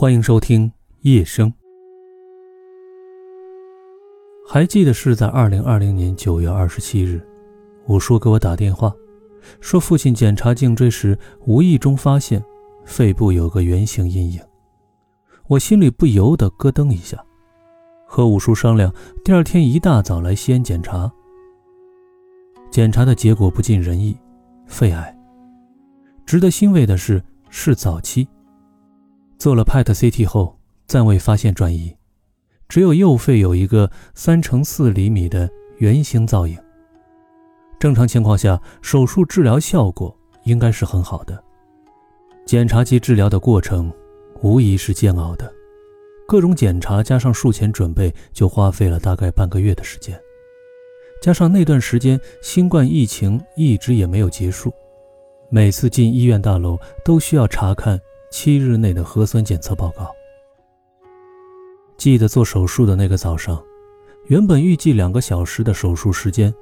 欢迎收听夜声。还记得是在二零二零年九月二十七日，五叔给我打电话，说父亲检查颈椎时无意中发现肺部有个圆形阴影。我心里不由得咯噔一下，和五叔商量，第二天一大早来西安检查。检查的结果不尽人意，肺癌。值得欣慰的是，是早期。做了 PET CT 后，暂未发现转移，只有右肺有一个三乘四厘米的圆形造影。正常情况下，手术治疗效果应该是很好的。检查及治疗的过程无疑是煎熬的，各种检查加上术前准备就花费了大概半个月的时间，加上那段时间新冠疫情一直也没有结束，每次进医院大楼都需要查看。七日内的核酸检测报告。记得做手术的那个早上，原本预计两个小时的手术时间，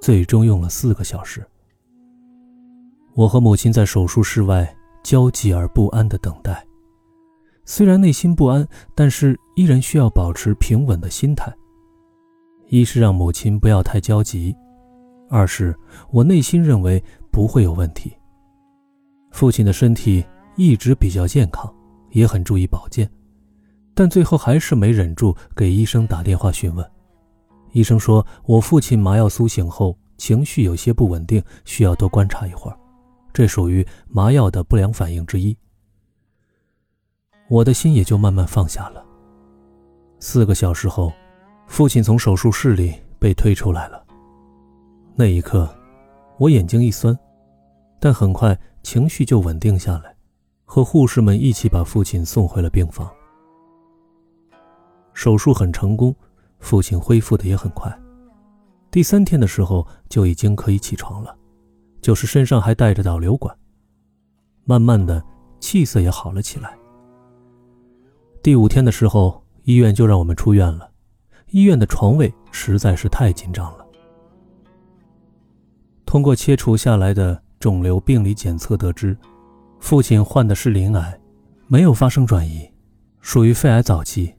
最终用了四个小时。我和母亲在手术室外焦急而不安的等待，虽然内心不安，但是依然需要保持平稳的心态。一是让母亲不要太焦急，二是我内心认为不会有问题。父亲的身体。一直比较健康，也很注意保健，但最后还是没忍住给医生打电话询问。医生说我父亲麻药苏醒后情绪有些不稳定，需要多观察一会儿，这属于麻药的不良反应之一。我的心也就慢慢放下了。四个小时后，父亲从手术室里被推出来了。那一刻，我眼睛一酸，但很快情绪就稳定下来。和护士们一起把父亲送回了病房。手术很成功，父亲恢复的也很快。第三天的时候就已经可以起床了，就是身上还带着导流管。慢慢的，气色也好了起来。第五天的时候，医院就让我们出院了。医院的床位实在是太紧张了。通过切除下来的肿瘤病理检测得知。父亲患的是鳞癌，没有发生转移，属于肺癌早期。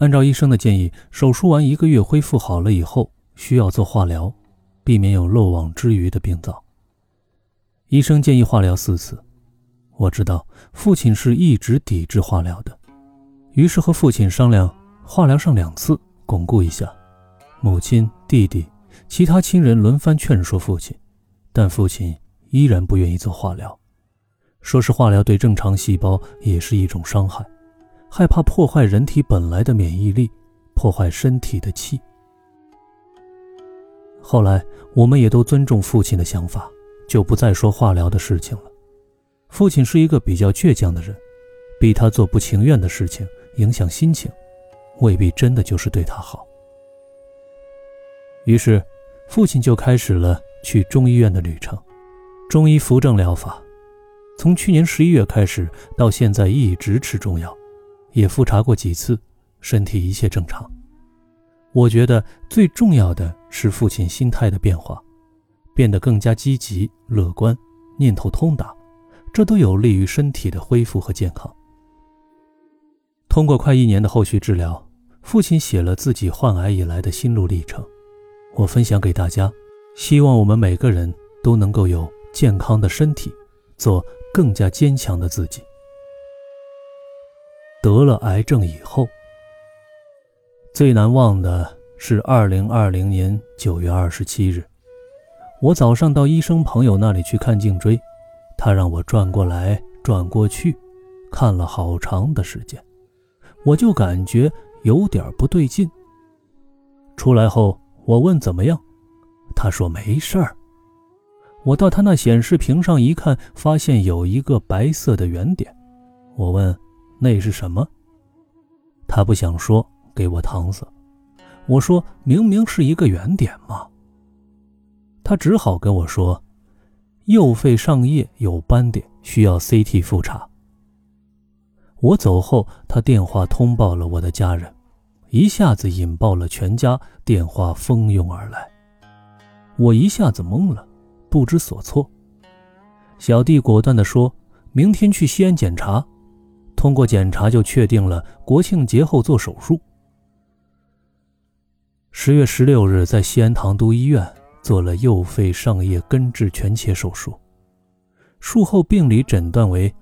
按照医生的建议，手术完一个月恢复好了以后，需要做化疗，避免有漏网之鱼的病灶。医生建议化疗四次。我知道父亲是一直抵制化疗的，于是和父亲商量，化疗上两次，巩固一下。母亲、弟弟、其他亲人轮番劝说父亲，但父亲依然不愿意做化疗。说是化疗对正常细胞也是一种伤害，害怕破坏人体本来的免疫力，破坏身体的气。后来我们也都尊重父亲的想法，就不再说化疗的事情了。父亲是一个比较倔强的人，逼他做不情愿的事情，影响心情，未必真的就是对他好。于是，父亲就开始了去中医院的旅程，中医扶正疗法。从去年十一月开始到现在一直吃中药，也复查过几次，身体一切正常。我觉得最重要的是父亲心态的变化，变得更加积极乐观，念头通达，这都有利于身体的恢复和健康。通过快一年的后续治疗，父亲写了自己患癌以来的心路历程，我分享给大家，希望我们每个人都能够有健康的身体，做。更加坚强的自己。得了癌症以后，最难忘的是二零二零年九月二十七日，我早上到医生朋友那里去看颈椎，他让我转过来转过去，看了好长的时间，我就感觉有点不对劲。出来后，我问怎么样，他说没事儿。我到他那显示屏上一看，发现有一个白色的圆点。我问：“那是什么？”他不想说，给我搪塞。我说：“明明是一个圆点嘛。”他只好跟我说：“右肺上叶有斑点，需要 CT 复查。”我走后，他电话通报了我的家人，一下子引爆了全家，电话蜂拥而来。我一下子懵了。不知所措，小弟果断地说：“明天去西安检查。”通过检查就确定了国庆节后做手术。十月十六日，在西安唐都医院做了右肺上叶根治全切手术，术后病理诊断为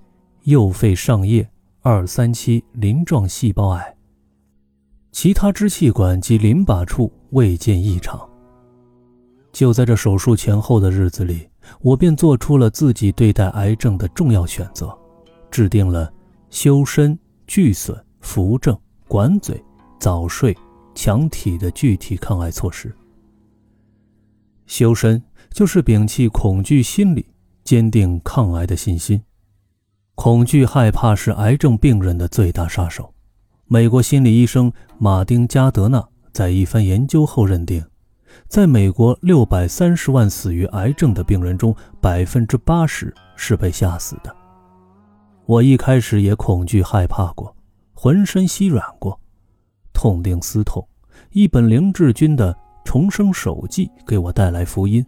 右肺上叶二三期鳞状细胞癌，其他支气管及淋巴处未见异常。就在这手术前后的日子里，我便做出了自己对待癌症的重要选择，制定了修身、拒损、扶正、管嘴、早睡。强体的具体抗癌措施。修身就是摒弃恐惧心理，坚定抗癌的信心。恐惧害怕是癌症病人的最大杀手。美国心理医生马丁·加德纳在一番研究后认定，在美国六百三十万死于癌症的病人中，百分之八十是被吓死的。我一开始也恐惧害怕过，浑身稀软过。痛定思痛，一本林志军的《重生手记》给我带来福音，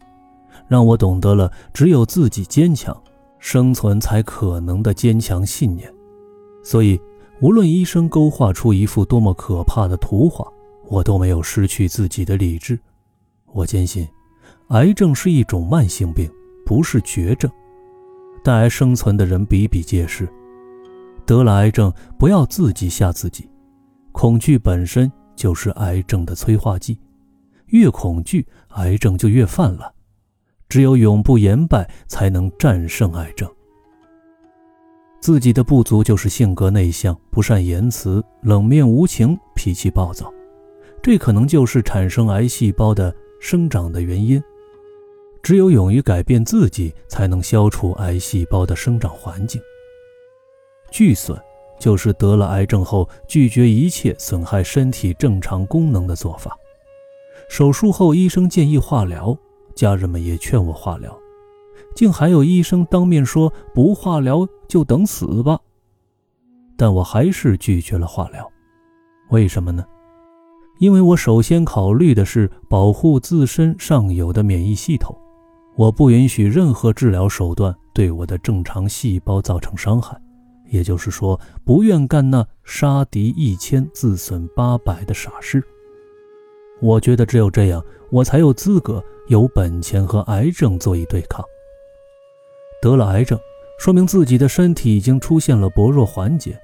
让我懂得了只有自己坚强，生存才可能的坚强信念。所以，无论医生勾画出一幅多么可怕的图画，我都没有失去自己的理智。我坚信，癌症是一种慢性病，不是绝症。带癌生存的人比比皆是，得了癌症不要自己吓自己。恐惧本身就是癌症的催化剂，越恐惧，癌症就越泛滥。只有永不言败，才能战胜癌症。自己的不足就是性格内向、不善言辞、冷面无情、脾气暴躁，这可能就是产生癌细胞的生长的原因。只有勇于改变自己，才能消除癌细胞的生长环境。拒损。就是得了癌症后拒绝一切损害身体正常功能的做法。手术后，医生建议化疗，家人们也劝我化疗，竟还有医生当面说不化疗就等死吧。但我还是拒绝了化疗，为什么呢？因为我首先考虑的是保护自身尚有的免疫系统，我不允许任何治疗手段对我的正常细胞造成伤害。也就是说，不愿干那杀敌一千自损八百的傻事。我觉得只有这样，我才有资格、有本钱和癌症做一对抗。得了癌症，说明自己的身体已经出现了薄弱环节，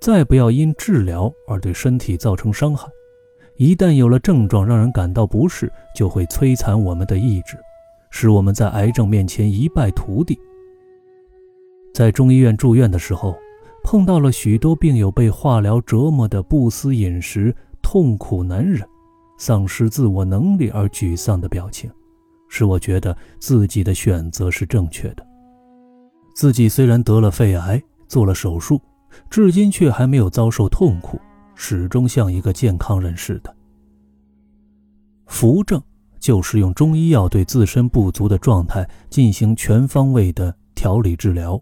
再不要因治疗而对身体造成伤害。一旦有了症状让人感到不适，就会摧残我们的意志，使我们在癌症面前一败涂地。在中医院住院的时候，碰到了许多病友被化疗折磨的不思饮食、痛苦难忍、丧失自我能力而沮丧的表情，使我觉得自己的选择是正确的。自己虽然得了肺癌，做了手术，至今却还没有遭受痛苦，始终像一个健康人似的。扶正就是用中医药对自身不足的状态进行全方位的调理治疗。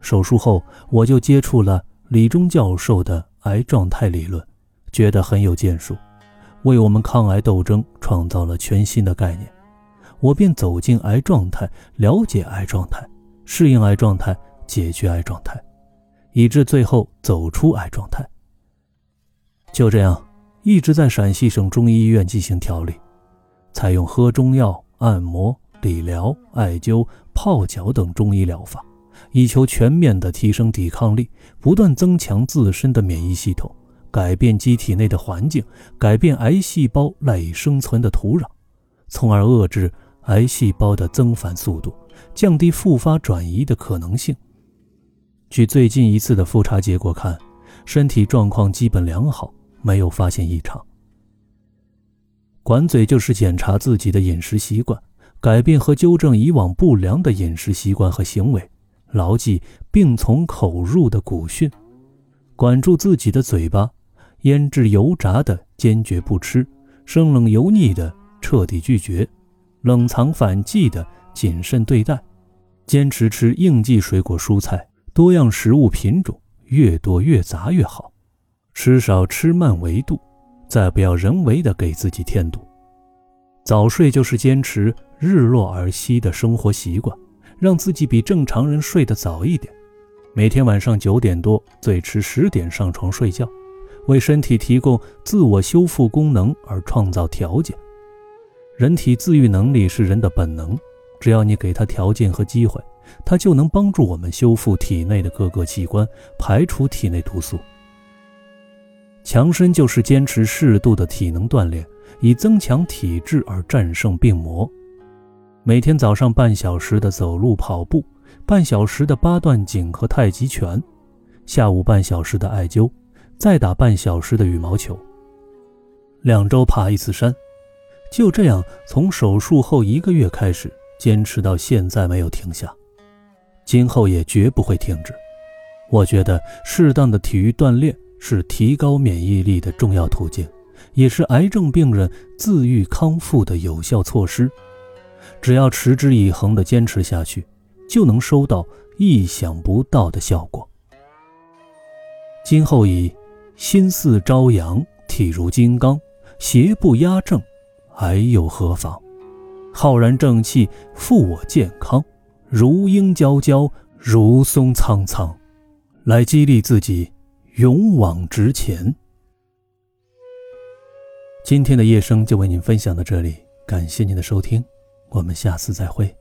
手术后，我就接触了李忠教授的癌状态理论，觉得很有建树，为我们抗癌斗争创造了全新的概念。我便走进癌状态，了解癌状态，适应癌状态，解决癌状态，以致最后走出癌状态。就这样，一直在陕西省中医医院进行调理，采用喝中药、按摩、理疗、艾灸、泡脚等中医疗法。以求全面的提升抵抗力，不断增强自身的免疫系统，改变机体内的环境，改变癌细胞赖以生存的土壤，从而遏制癌细胞的增繁速度，降低复发转移的可能性。据最近一次的复查结果看，身体状况基本良好，没有发现异常。管嘴就是检查自己的饮食习惯，改变和纠正以往不良的饮食习惯和行为。牢记“病从口入”的古训，管住自己的嘴巴，腌制油炸的坚决不吃，生冷油腻的彻底拒绝，冷藏反季的谨慎对待，坚持吃应季水果蔬菜，多样食物品种越多越杂越好，吃少吃慢为度，再不要人为的给自己添堵。早睡就是坚持日落而息的生活习惯。让自己比正常人睡得早一点，每天晚上九点多，最迟十点上床睡觉，为身体提供自我修复功能而创造条件。人体自愈能力是人的本能，只要你给他条件和机会，他就能帮助我们修复体内的各个器官，排除体内毒素。强身就是坚持适度的体能锻炼，以增强体质而战胜病魔。每天早上半小时的走路跑步，半小时的八段锦和太极拳，下午半小时的艾灸，再打半小时的羽毛球。两周爬一次山。就这样，从手术后一个月开始，坚持到现在没有停下，今后也绝不会停止。我觉得适当的体育锻炼是提高免疫力的重要途径，也是癌症病人自愈康复的有效措施。只要持之以恒地坚持下去，就能收到意想不到的效果。今后以心似朝阳，体如金刚，邪不压正。还又何妨？浩然正气，复我健康，如鹰娇娇，如松苍苍，来激励自己，勇往直前。今天的夜声就为您分享到这里，感谢您的收听，我们下次再会。